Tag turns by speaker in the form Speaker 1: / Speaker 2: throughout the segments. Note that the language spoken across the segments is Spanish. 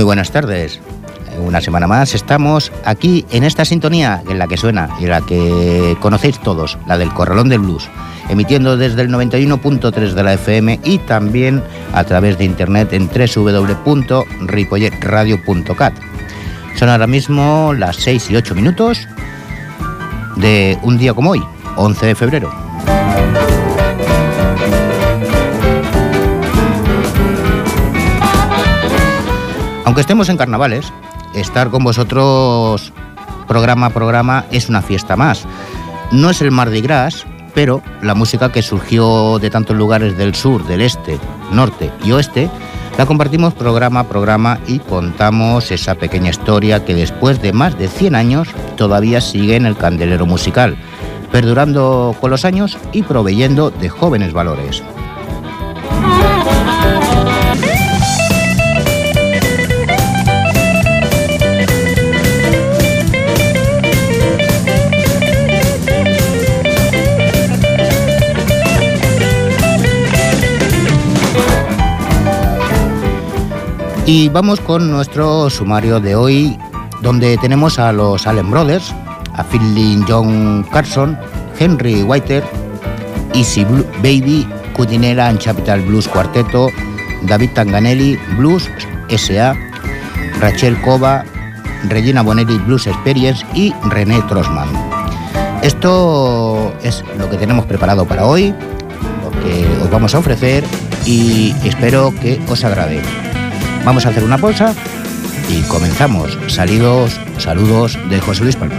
Speaker 1: Muy buenas tardes. Una semana más estamos aquí en esta sintonía en la que suena y la que conocéis todos, la del Corralón del Blues, emitiendo desde el 91.3 de la FM y también a través de internet en www.ripolletradio.cat. Son ahora mismo las 6 y 8 minutos de un día como hoy, 11 de febrero. Aunque estemos en carnavales, estar con vosotros programa a programa es una fiesta más. No es el Mardi Gras, pero la música que surgió de tantos lugares del sur, del este, norte y oeste, la compartimos programa a programa y contamos esa pequeña historia que después de más de 100 años todavía sigue en el candelero musical, perdurando con los años y proveyendo de jóvenes valores. Y vamos con nuestro sumario de hoy, donde tenemos a los Allen Brothers, a Philly John Carson, Henry Whiter, Easy Baby, Cutinera and Capital Blues Cuarteto, David Tanganelli, Blues S.A., Rachel Cova, Regina Bonelli Blues Experience y René Trosman. Esto es lo que tenemos preparado para hoy, lo que os vamos a ofrecer y espero que os agrade. Vamos a hacer una pausa y comenzamos. Salidos, saludos de José Luis Palma.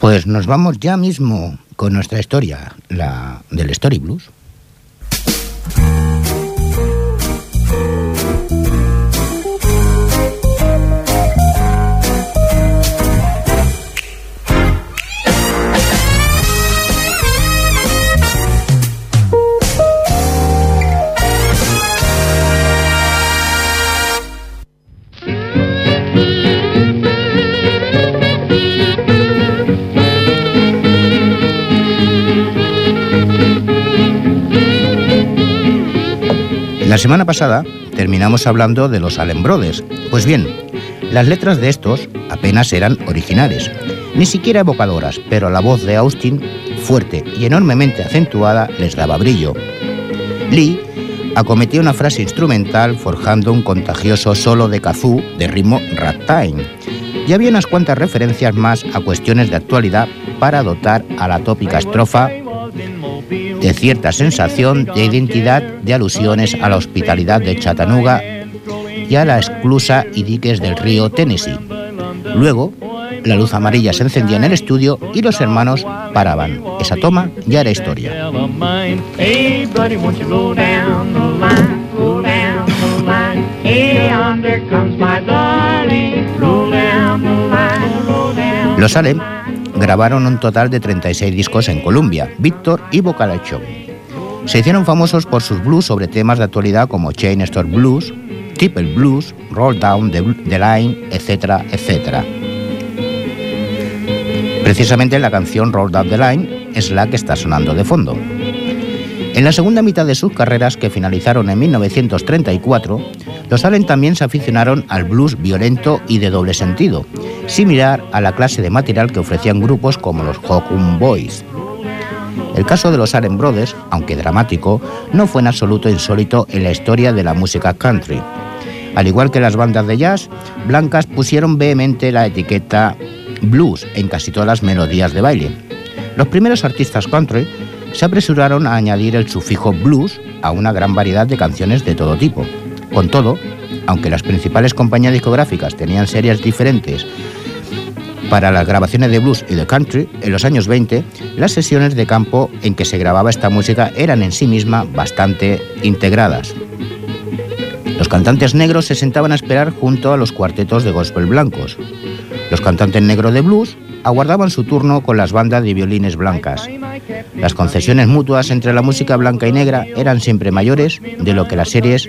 Speaker 1: Pues nos vamos ya mismo con nuestra historia, la del Story Blues. La semana pasada terminamos hablando de los Allen. Pues bien, las letras de estos apenas eran originales, ni siquiera evocadoras, pero la voz de Austin, fuerte y enormemente acentuada, les daba brillo. Lee acometía una frase instrumental forjando un contagioso solo de kazoo de ritmo ragtime. Y había unas cuantas referencias más a cuestiones de actualidad para dotar a la tópica estrofa de cierta sensación de identidad de alusiones a la hospitalidad de Chattanooga y a la exclusa y diques del río Tennessee. Luego, la luz amarilla se encendía en el estudio y los hermanos paraban. Esa toma ya era historia. Los Salem grabaron un total de 36 discos en Columbia, Victor y Show. Se hicieron famosos por sus blues sobre temas de actualidad como Chain Store Blues, Triple Blues, Roll Down the, Line, etcétera, etcétera. Precisamente la canción Roll Down the Line es la que está sonando de fondo. En la segunda mitad de sus carreras, que finalizaron en 1934, Los Allen también se aficionaron al blues violento y de doble sentido, similar a la clase de material que ofrecían grupos como los Hawkwood Boys. El caso de los Allen Brothers, aunque dramático, no fue en absoluto insólito en la historia de la música country. Al igual que las bandas de jazz, blancas pusieron vehemente la etiqueta blues en casi todas las melodías de baile. Los primeros artistas country se apresuraron a añadir el sufijo blues a una gran variedad de canciones de todo tipo. Con todo, aunque las principales compañías discográficas tenían series diferentes para las grabaciones de blues y de country, en los años 20, las sesiones de campo en que se grababa esta música eran en sí misma bastante integradas. Los cantantes negros se sentaban a esperar junto a los cuartetos de gospel blancos. Los cantantes negros de blues aguardaban su turno con las bandas de violines blancas. Las concesiones mutuas entre la música blanca y negra eran siempre mayores de lo que las series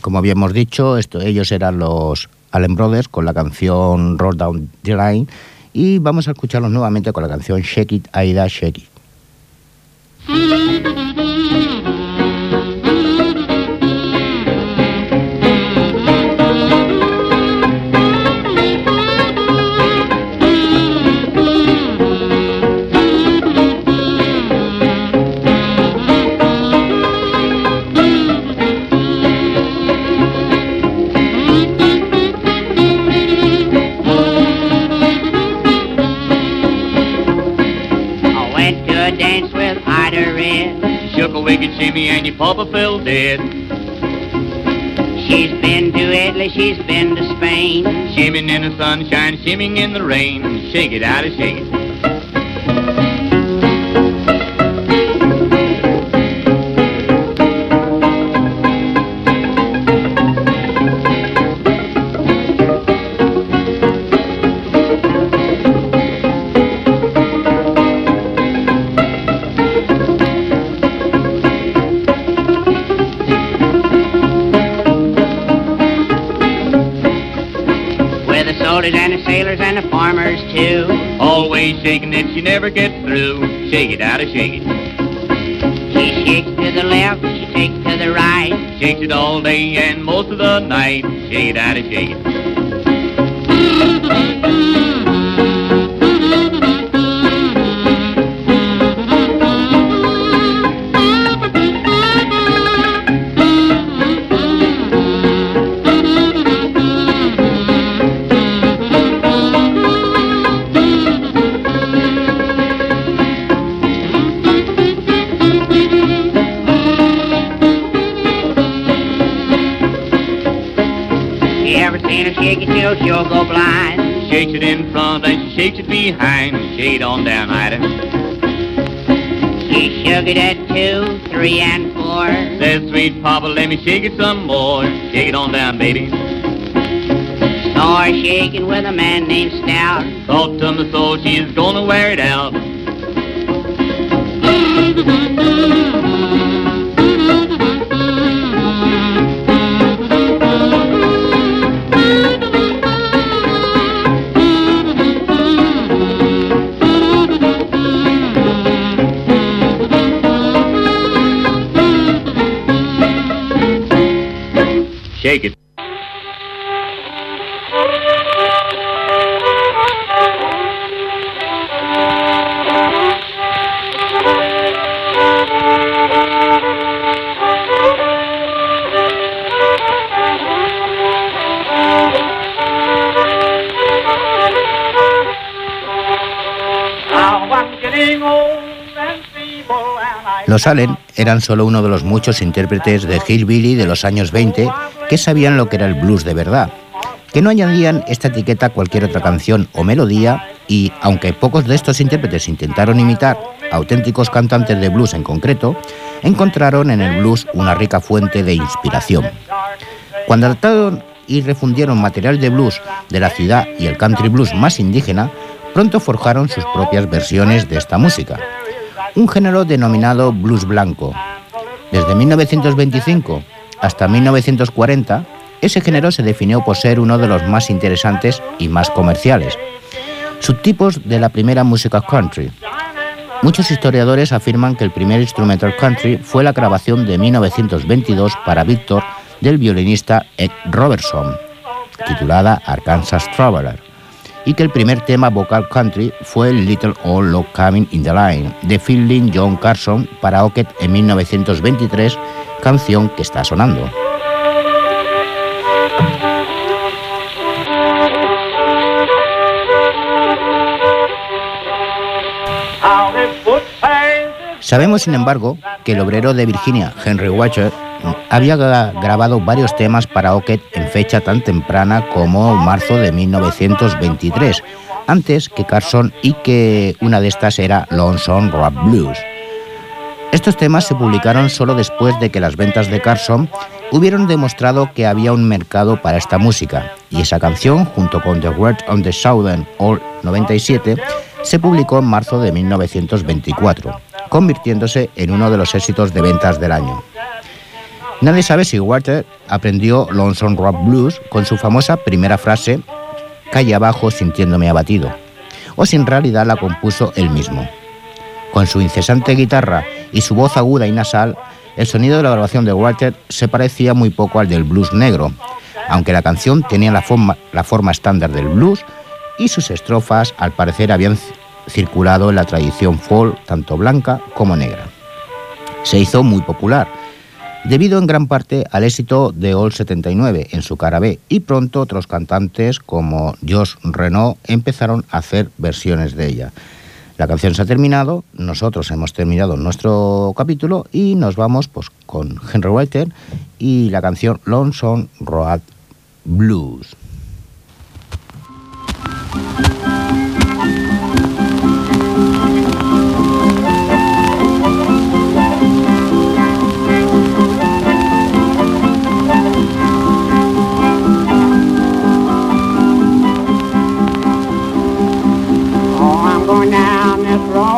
Speaker 1: como habíamos dicho, esto, ellos eran los Allen Brothers con la canción Roll Down the Line y vamos a escucharlos nuevamente con la canción Shake It, Aida, Shake It.
Speaker 2: Papa fell dead. She's been to Italy, she's been to Spain. Shimming in the sunshine, shimming in the rain. Shake it out, shake it. Shaking it, you never get through. Shake it out, shake it. She shakes to the left, she shakes to the right. Shakes it all day and most of the night. Shake it out, shake it. Shakes it behind. Shade on down, Ida. She shook it at two, three, and four. Says, sweet papa, let me shake it some more. Shake it on down, baby. Saw her shaking with a man named Stout. Thought to my soul she's gonna wear it out.
Speaker 1: Los Allen eran solo uno de los muchos intérpretes de Hillbilly de los años 20 que sabían lo que era el blues de verdad, que no añadían esta etiqueta a cualquier otra canción o melodía y, aunque pocos de estos intérpretes intentaron imitar auténticos cantantes de blues en concreto, encontraron en el blues una rica fuente de inspiración. Cuando trataron y refundieron material de blues de la ciudad y el country blues más indígena, pronto forjaron sus propias versiones de esta música. Un género denominado blues blanco. Desde 1925 hasta 1940, ese género se definió por ser uno de los más interesantes y más comerciales. Subtipos de la primera música country. Muchos historiadores afirman que el primer instrumental country fue la grabación de 1922 para Victor del violinista Ed Robertson, titulada Arkansas Traveler, y que el primer tema vocal country fue Little Old Log Coming in the Line de Phil John Carson para Ocket en 1923, canción que está sonando. Sabemos, sin embargo, que el obrero de Virginia, Henry Watcher, había grabado varios temas para Ocket en fecha tan temprana como marzo de 1923, antes que Carson y que una de estas era Lonesome Rock Blues. Estos temas se publicaron solo después de que las ventas de Carson hubieron demostrado que había un mercado para esta música, y esa canción, junto con The Word on the Southern All 97, se publicó en marzo de 1924, convirtiéndose en uno de los éxitos de ventas del año. Nadie sabe si Walter aprendió Lonesome Rock Blues con su famosa primera frase, calle abajo sintiéndome abatido, o si en realidad la compuso él mismo. Con su incesante guitarra y su voz aguda y nasal, el sonido de la grabación de Walter se parecía muy poco al del blues negro, aunque la canción tenía la forma, la forma estándar del blues y sus estrofas al parecer habían circulado en la tradición folk tanto blanca como negra. Se hizo muy popular, debido en gran parte al éxito de All 79 en su cara B, y pronto otros cantantes como Josh Renault empezaron a hacer versiones de ella. La canción se ha terminado, nosotros hemos terminado nuestro capítulo y nos vamos pues, con Henry Walter y la canción Lonesome Road Blues.
Speaker 3: wrong.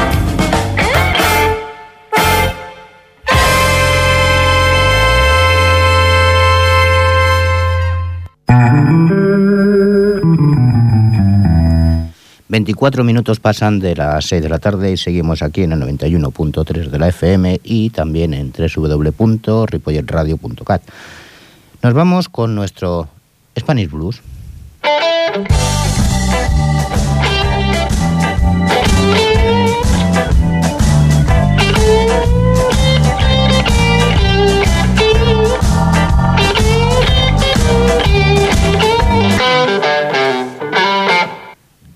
Speaker 4: 24 minutos pasan de las 6 de la tarde y seguimos aquí en el 91.3 de la FM y también en www.ripolletradio.cat. Nos vamos con nuestro Spanish Blues.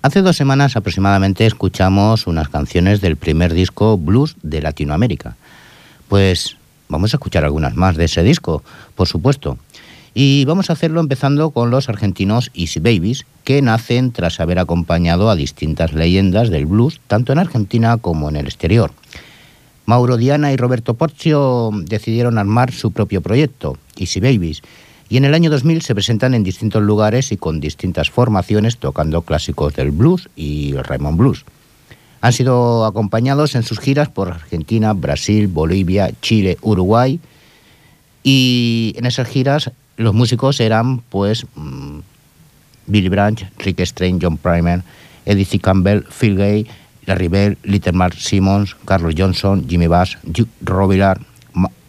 Speaker 4: Hace dos semanas aproximadamente escuchamos unas canciones del primer disco blues de Latinoamérica. Pues vamos a escuchar algunas más de ese disco, por supuesto. Y vamos a hacerlo empezando con los argentinos Easy Babies, que nacen tras haber acompañado a distintas leyendas del blues, tanto en Argentina como en el exterior. Mauro Diana y Roberto Porcio decidieron armar su propio proyecto, Easy Babies, y en el año 2000 se presentan en distintos lugares y con distintas formaciones tocando clásicos del blues y el Raymond Blues. Han sido acompañados en sus giras por Argentina, Brasil, Bolivia, Chile, Uruguay y en esas giras los músicos eran pues mm, Billy Branch, Rick Strange, John Primer, Eddie C. Campbell, Phil Gay, Larry Bell, Little Mark Simmons, Carlos Johnson, Jimmy Bass, Duke Robillard,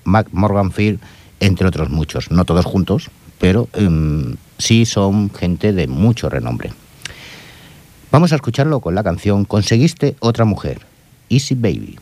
Speaker 4: Mac Morganfield, entre otros muchos, no todos juntos, pero em, sí son gente de mucho renombre. Vamos a escucharlo con la canción Conseguiste otra mujer, Easy Baby.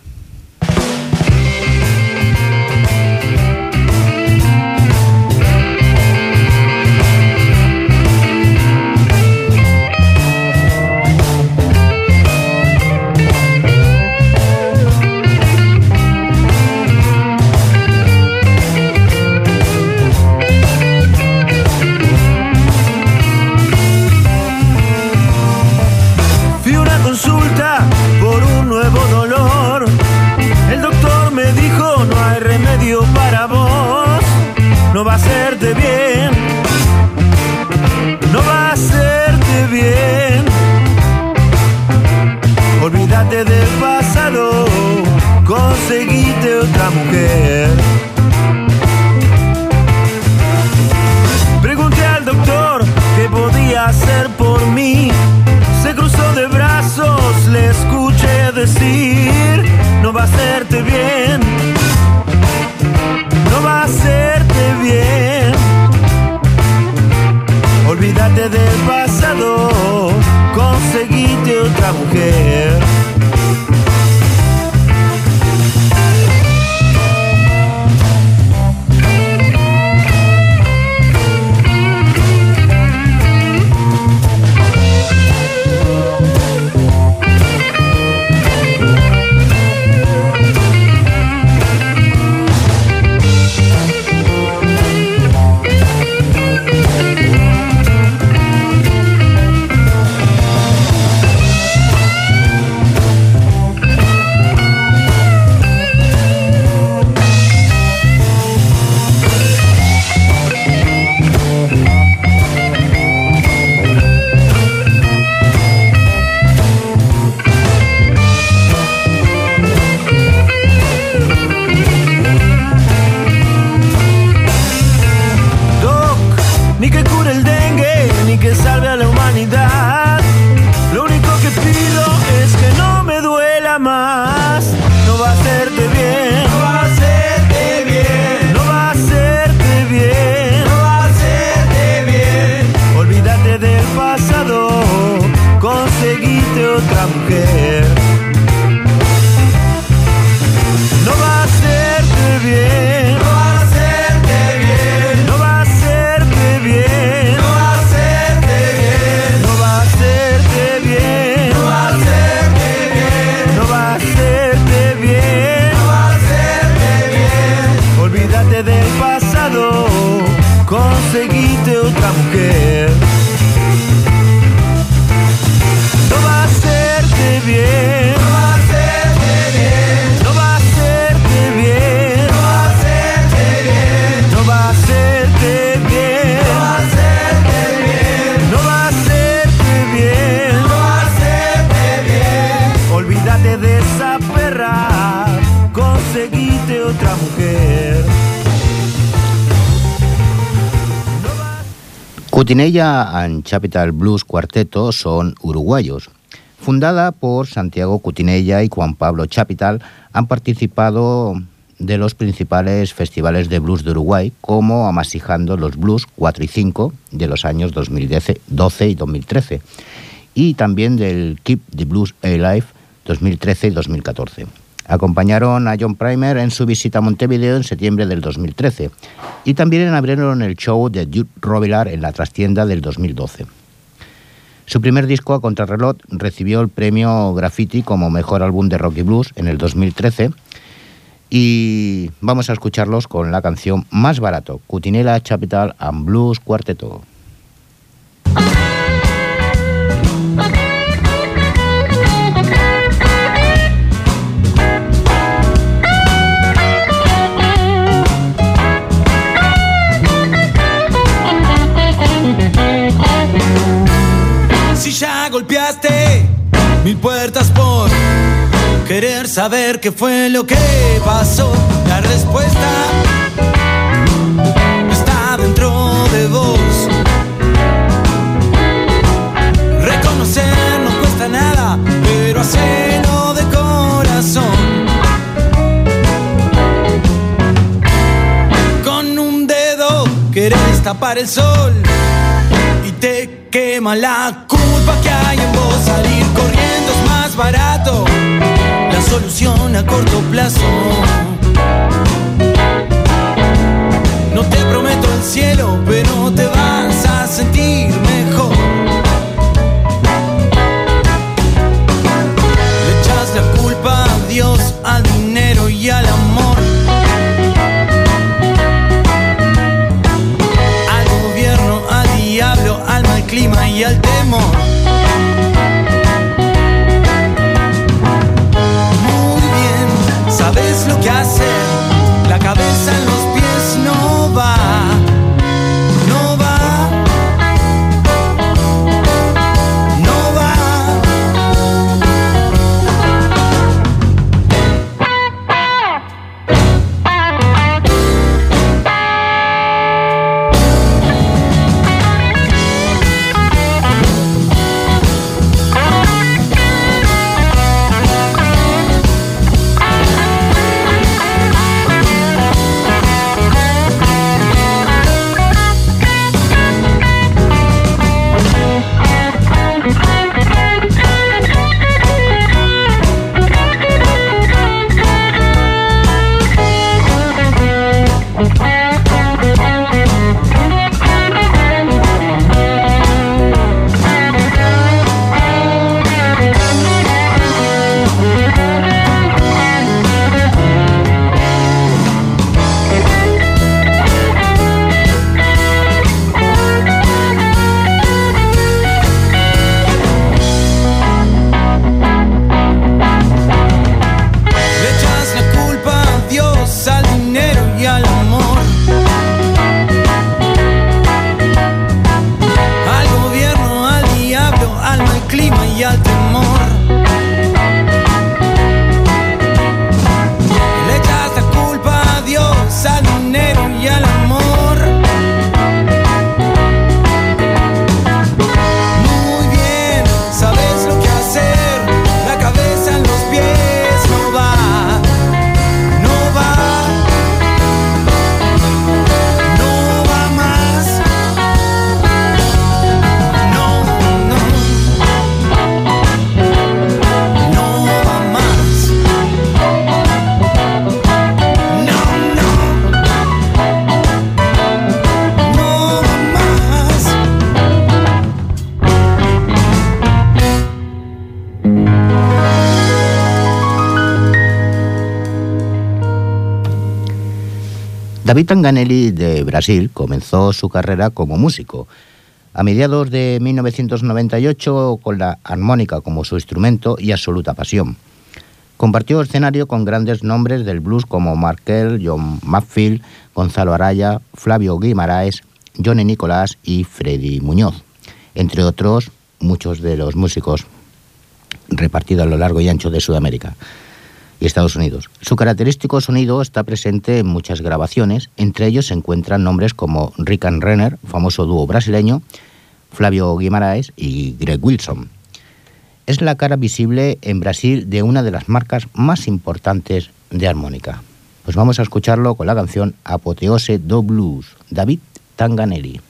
Speaker 1: Cutinella and Capital Blues Cuarteto son uruguayos. Fundada por Santiago Cutinella y Juan Pablo Chapital, han participado de los principales festivales de blues de Uruguay, como Amasijando los Blues 4 y 5 de los años 2012 y 2013, y también del Keep the Blues Alive 2013 y 2014. Acompañaron a John Primer en su visita a Montevideo en septiembre del 2013 y también abrieron el show de Jude Robillard en la trastienda del 2012. Su primer disco, a contrarreloj, recibió el premio Graffiti como mejor álbum de rock y blues en el 2013 y vamos a escucharlos con la canción Más Barato, Cutinela Capital and Blues Cuarteto.
Speaker 5: Golpeaste mil puertas por querer saber qué fue lo que pasó. La respuesta está dentro de vos. Reconocer no cuesta nada, pero hacerlo de corazón. Con un dedo querés tapar el sol y te quema la culpa que hay en vos. Salir corriendo es más barato, la solución a corto plazo. No te prometo el cielo, pero te vas a sentir mejor.
Speaker 1: David Tanganelli de Brasil comenzó su carrera como músico, A mediados de 1998, con la armónica como su instrumento y absoluta pasión. Compartió escenario con grandes nombres del blues como Markel, John Matfield, Gonzalo Araya, Flavio Guimaraes, Johnny Nicolás y Freddy Muñoz, entre otros muchos de los músicos repartidos a lo largo y ancho de Sudamérica y Estados Unidos. Su característico sonido está presente en muchas grabaciones, entre ellos se encuentran nombres como Rick and Renner, famoso dúo brasileño, Flavio Guimaraes y Greg Wilson. Es la cara visible en Brasil de una de las marcas más importantes de armónica. Pues vamos a escucharlo con la canción Apoteose do Blues, David Tanganelli.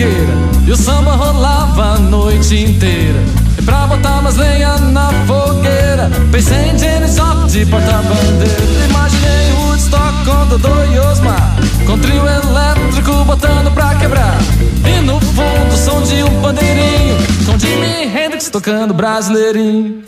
Speaker 6: Mangueira. E o samba rolava a noite inteira. E pra botar mais lenha na fogueira. Pensei em Janis Joplin de porta-bandeira. Imaginei Woodstock com Dodô e Osmar. Com trio elétrico botando pra quebrar. E no fundo o som de um bandeirinho. Com Jimi Hendrix tocando brasileirinho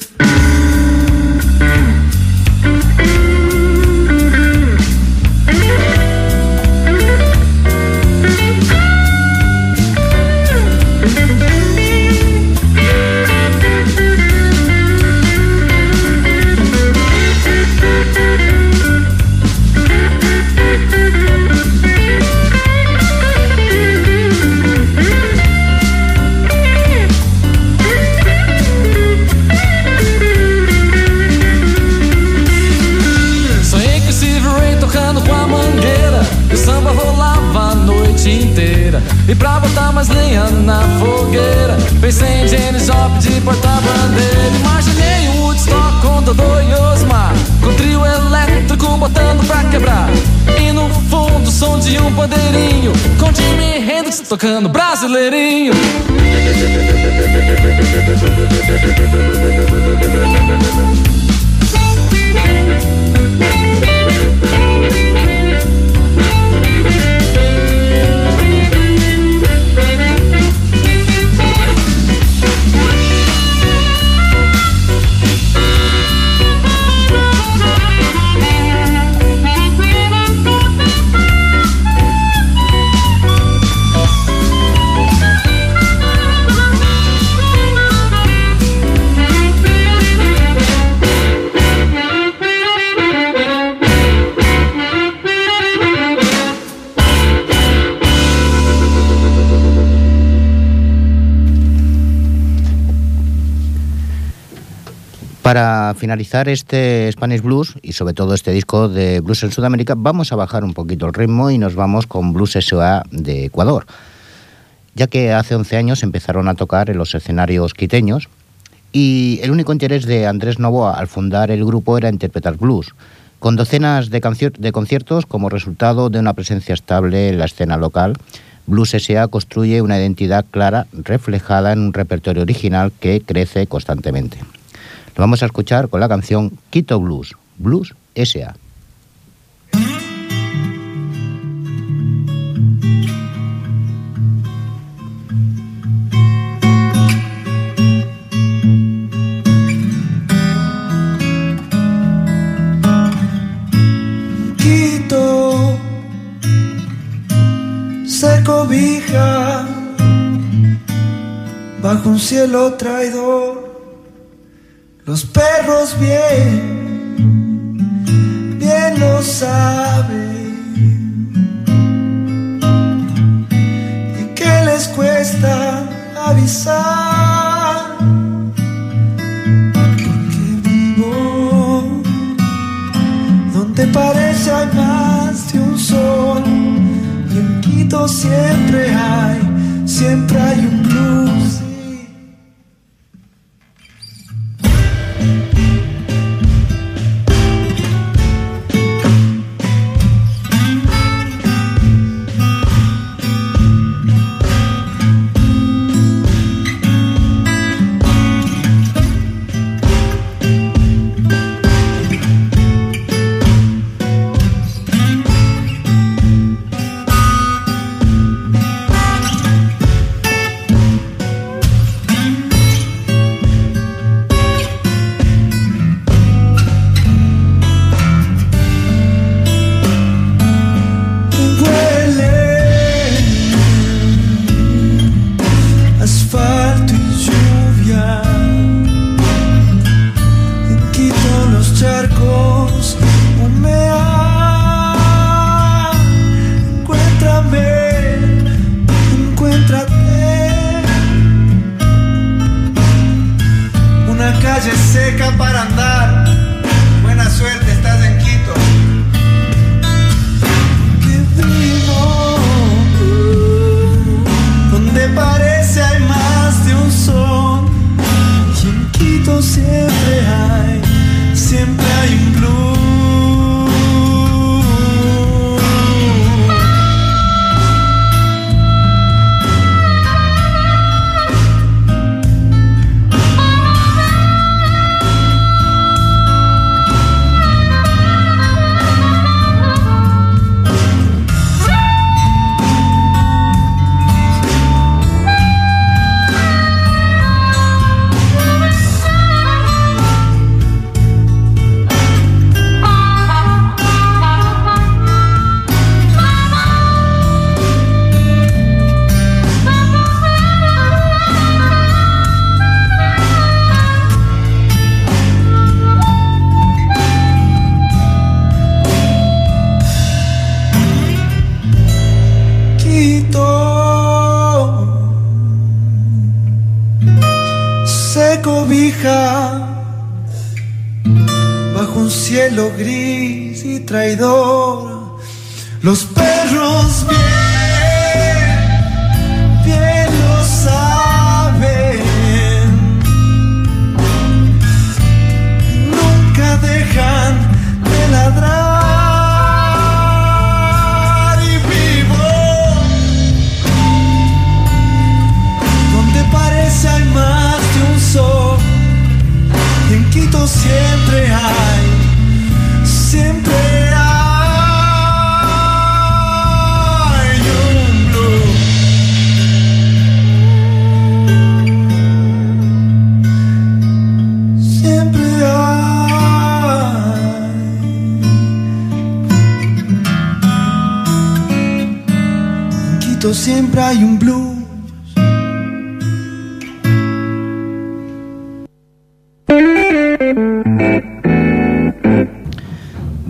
Speaker 6: E pra botar mais lenha na fogueira Pensei em Janis Joplin de porta-bandeira. Imaginei um Woodstock com Dodô e Osmar Com trio elétrico botando pra quebrar. E no fundo o som de um pandeirinho Com Jimi Hendrix tocando brasileirinho
Speaker 1: Para finalizar este Spanish Blues y sobre todo este disco de blues en Sudamérica, vamos a bajar un poquito el ritmo y nos vamos con Blues S.A. de Ecuador, ya que hace 11 años empezaron a tocar en los escenarios quiteños y el único interés de Andrés Novoa al fundar el grupo era interpretar blues, con docenas de, de conciertos como resultado de una presencia estable en la escena local. Blues S.A. construye una identidad clara reflejada en un repertorio original que crece constantemente. Lo vamos a escuchar con la canción Quito Blues, Blues S.A.
Speaker 7: Cobija bajo un cielo traidor. Los perros bien, bien lo saben. ¿Y qué les cuesta avisar? Porque vivo donde parece hay más de un sol. Y en Quito siempre hay, siempre hay un blues.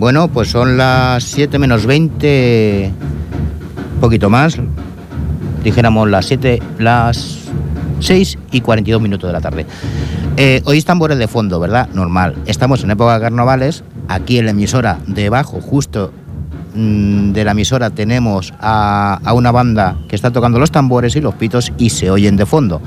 Speaker 1: Bueno, pues son las 7 menos 20, un poquito más, dijéramos las 7, las 6 y 42 minutos de la tarde. Eh, hoy están tambores de fondo, ¿verdad? Normal. Estamos en época de carnavales. Aquí en la emisora, debajo, justo mm, de la emisora, tenemos a una banda que está tocando los tambores y los pitos y se oyen de fondo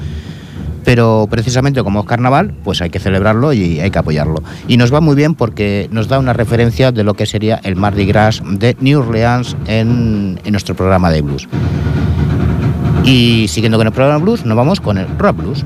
Speaker 1: pero precisamente como es carnaval, pues hay que celebrarlo y hay que apoyarlo. Y nos va muy bien porque nos da una referencia de lo que sería el Mardi Gras de New Orleans en, en nuestro programa de blues. Y siguiendo con el programa blues, nos vamos con el rock blues.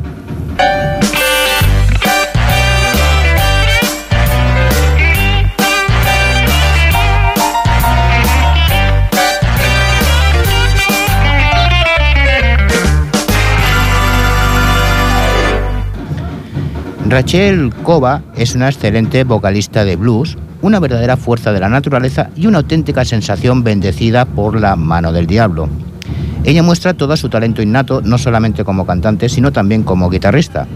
Speaker 1: Rachel Kova es una excelente vocalista de blues, una verdadera fuerza de la naturaleza y una auténtica sensación bendecida por la mano del diablo. Ella muestra todo su talento innato, no solamente como cantante, sino también como guitarrista,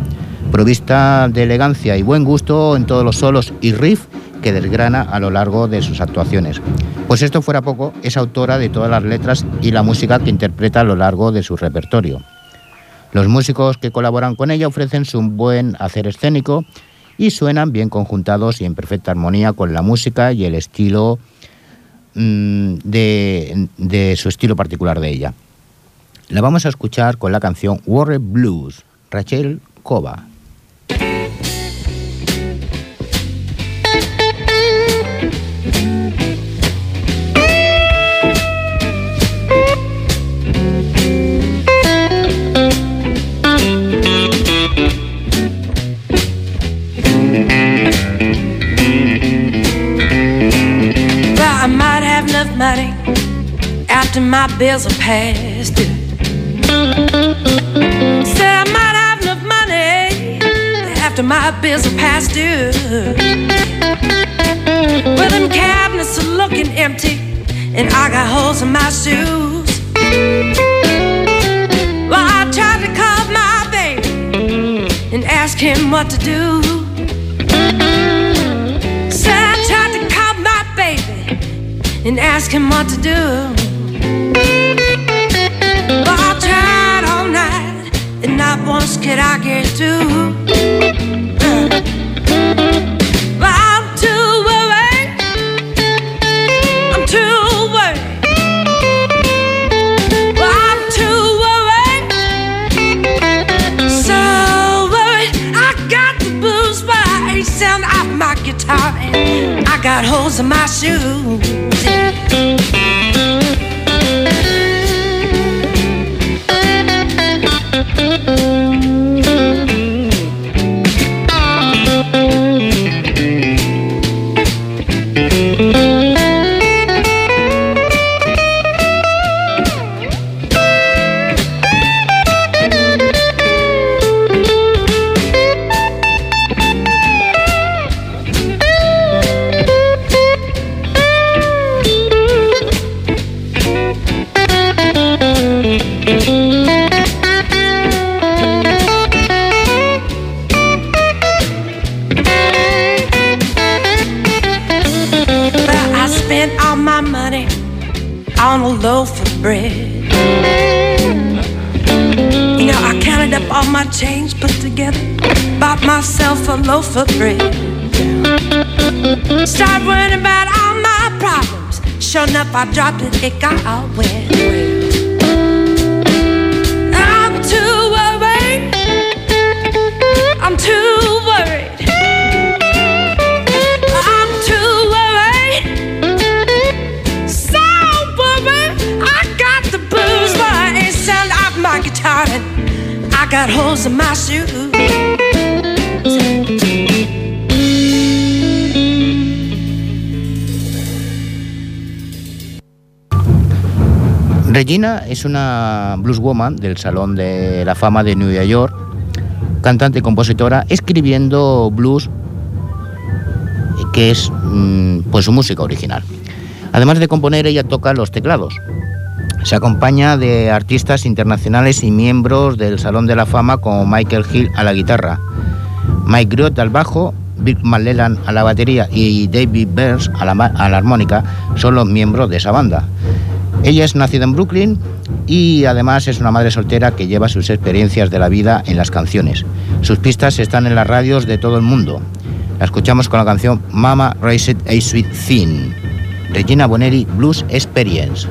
Speaker 1: provista de elegancia y buen gusto en todos los solos y riff que desgrana a lo largo de sus actuaciones. Pues esto fuera poco, es autora de todas las letras y la música que interpreta a lo largo de su repertorio. Los músicos que colaboran con ella ofrecen su buen hacer escénico y suenan bien conjuntados y en perfecta armonía con la música y el estilo mm, de, de su estilo particular de ella. La vamos a escuchar con la canción Warrior Blues, Rachel Cova.
Speaker 8: After my bills are past due. Said I might have enough money after my bills are past due. Well, them cabinets are looking empty, and I got holes in my shoes. Well, I tried to call my baby and ask him what to do. And ask him what to do. Well, I tried all night, and not once could I get through. But got holes in my shoes. I dropped it, it
Speaker 1: Es una blueswoman del Salón de la Fama de Nueva York, cantante y compositora, escribiendo blues, que es mm, pues su música original. Además de componer, ella toca los teclados. Se acompaña de artistas internacionales y miembros del Salón de la Fama como Michael Hill a la guitarra, Mike Groot al bajo, Bill Mallelan a la batería y David Burns a la armónica son los miembros de esa banda. Ella es nacida en Brooklyn y además es una madre soltera que lleva sus experiencias de la vida en las canciones. Sus pistas están en las radios de todo el mundo. La escuchamos con la canción Mama Raised a Sweet Thing. Regina Bonelli Blues Experience.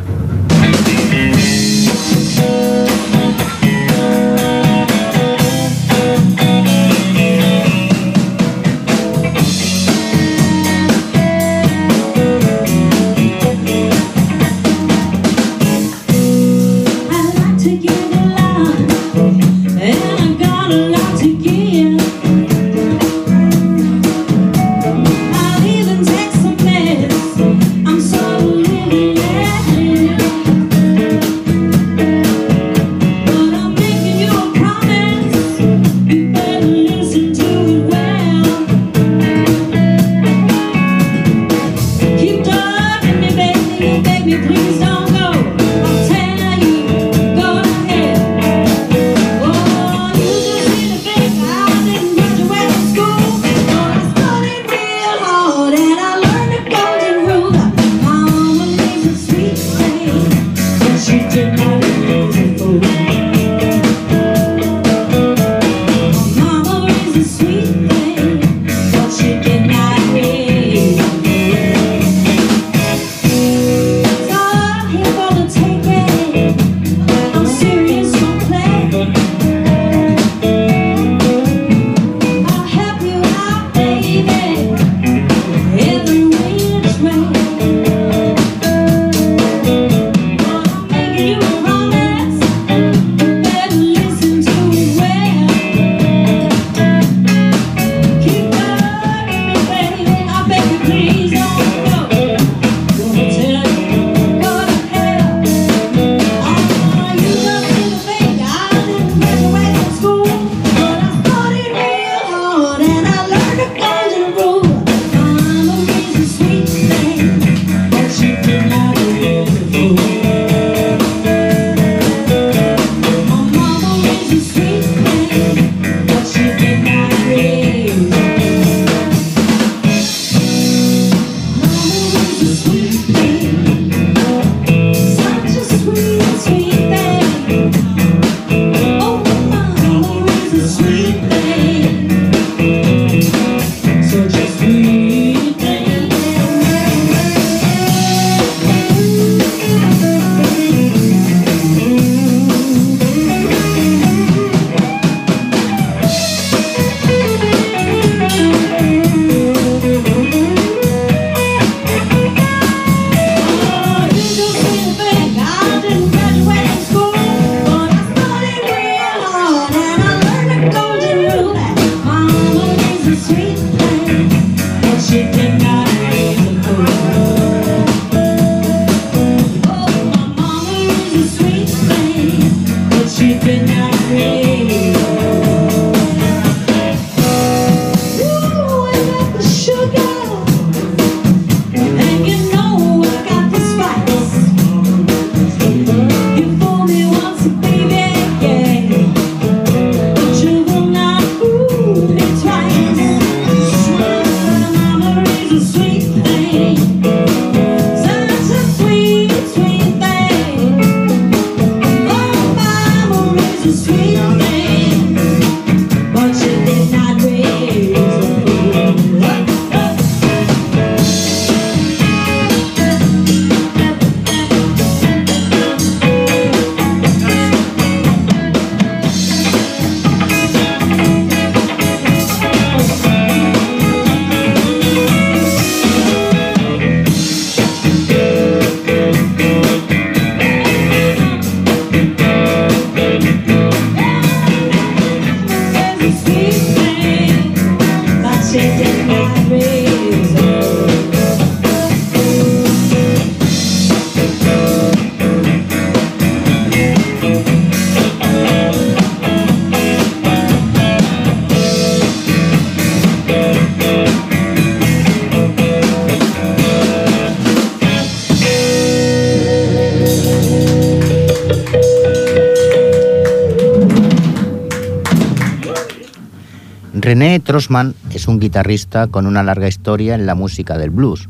Speaker 1: René Trossman es un guitarrista con una larga historia en la música del blues.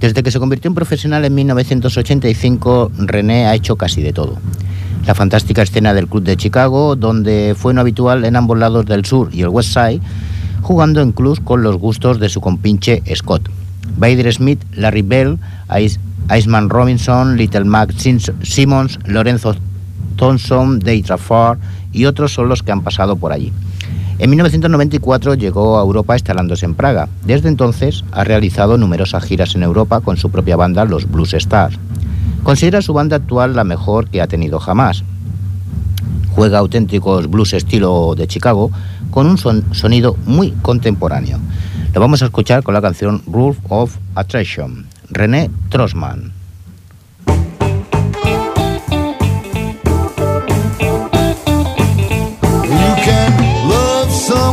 Speaker 1: Desde que se convirtió en profesional en 1985, René ha hecho casi de todo. La fantástica escena del Club de Chicago, donde fue no habitual en ambos lados del sur y el West Side, jugando en clubs con los gustos de su compinche Scott. Bader Smith, Larry Bell, Ice, Iceman Robinson, Little Mac Simmons, Lorenzo Thompson, Dave Trafford y otros son los que han pasado por allí. En 1994 llegó a Europa instalándose en Praga. Desde entonces ha realizado numerosas giras en Europa con su propia banda, los Blues Stars. Considera su banda actual la mejor que ha tenido jamás. Juega auténticos blues estilo de Chicago con un sonido muy contemporáneo. Lo vamos a escuchar con la canción Rule of Attraction, René Trossman.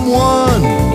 Speaker 1: Nos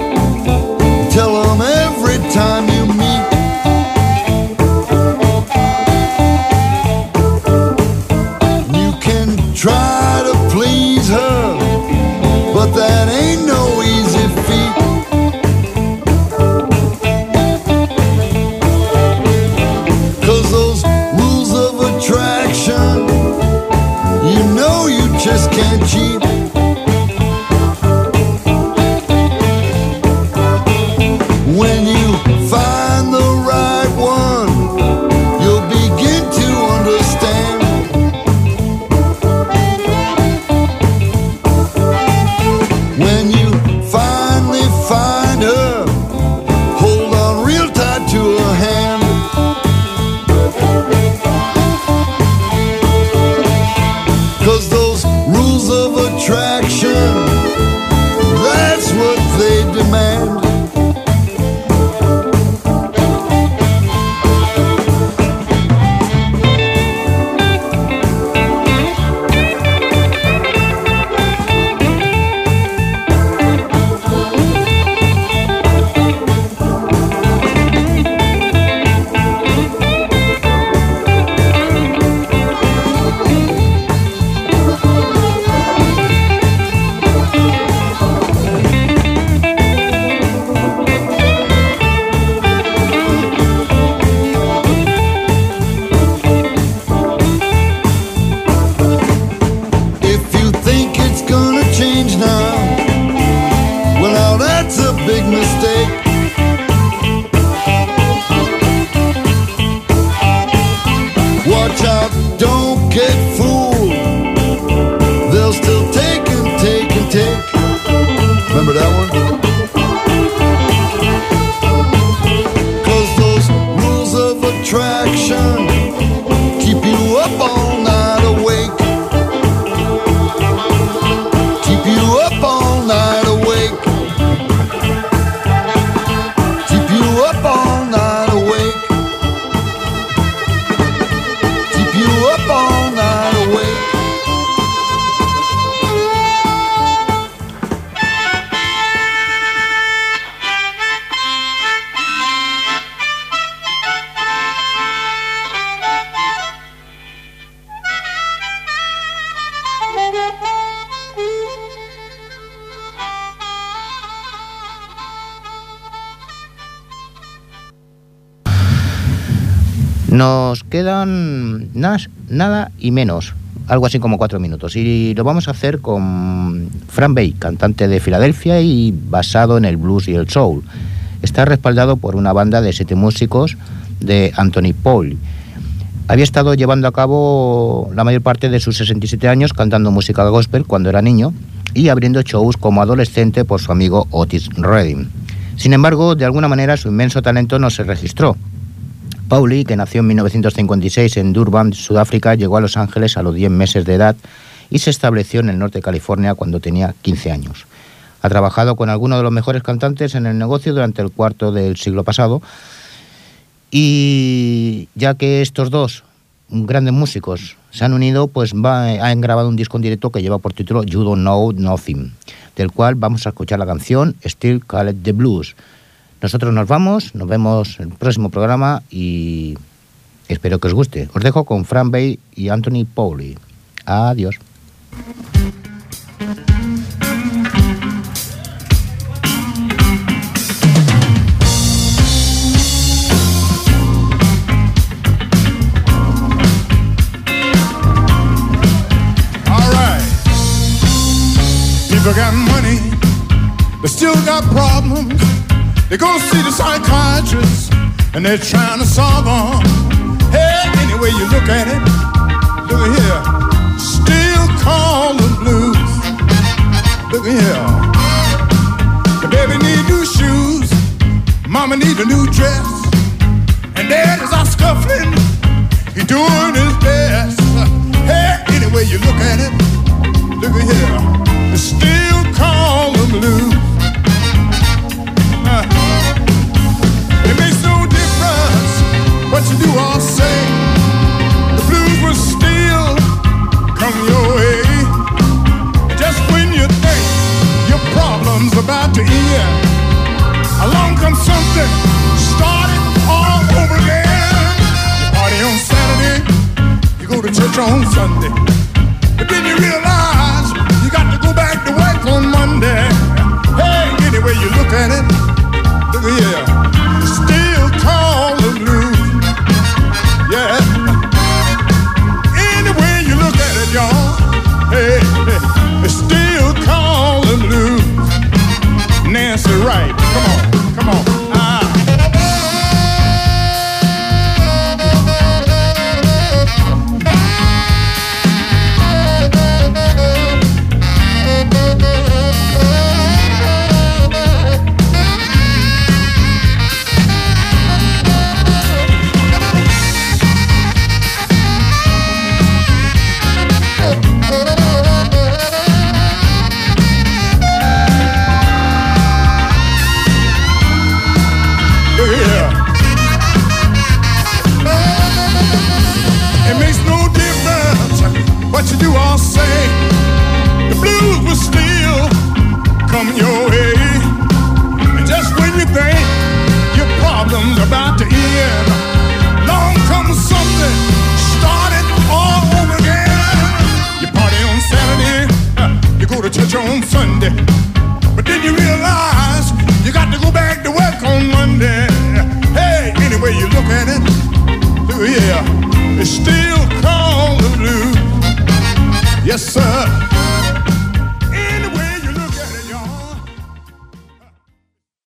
Speaker 1: nada y menos, algo así como cuatro minutos. Y lo vamos a hacer con Fran Bay, cantante de Filadelfia y basado en el blues y el soul. Está respaldado por una banda de siete músicos de Anthony Paul. Había estado llevando a cabo la mayor parte de sus 67 años cantando música gospel cuando era niño y abriendo shows como adolescente por su amigo Otis Redding. Sin embargo, de alguna manera su inmenso talento no se registró Pauli, que nació en 1956 en Durban, Sudáfrica, llegó a Los Ángeles a los 10 meses de edad y se estableció en el norte de California cuando tenía 15 años. Ha trabajado con algunos de los mejores cantantes en el negocio durante el cuarto del siglo pasado y ya que estos dos grandes músicos se han unido, pues han grabado un disco en directo que lleva por título You Don't Know Nothing, del cual vamos a escuchar la canción Still Call the Blues. Nosotros nos vamos, nos vemos en el próximo programa y espero que os guste. Os dejo con Fran Bay y Anthony Pauli. Adiós.
Speaker 9: People got still got problems. They go see the psychiatrist and they're trying to solve them. Hey, any way you look at it, look at here, still call the blues. Look at here. The baby need new shoes, mama need a new dress, and dad is out scuffling. He doing his best. Hey, any way you look at it, look at here, still call the blues. About to end, along comes something started all over again. You party on Saturday, you go to church on Sunday, but then you realize you got to go back to work on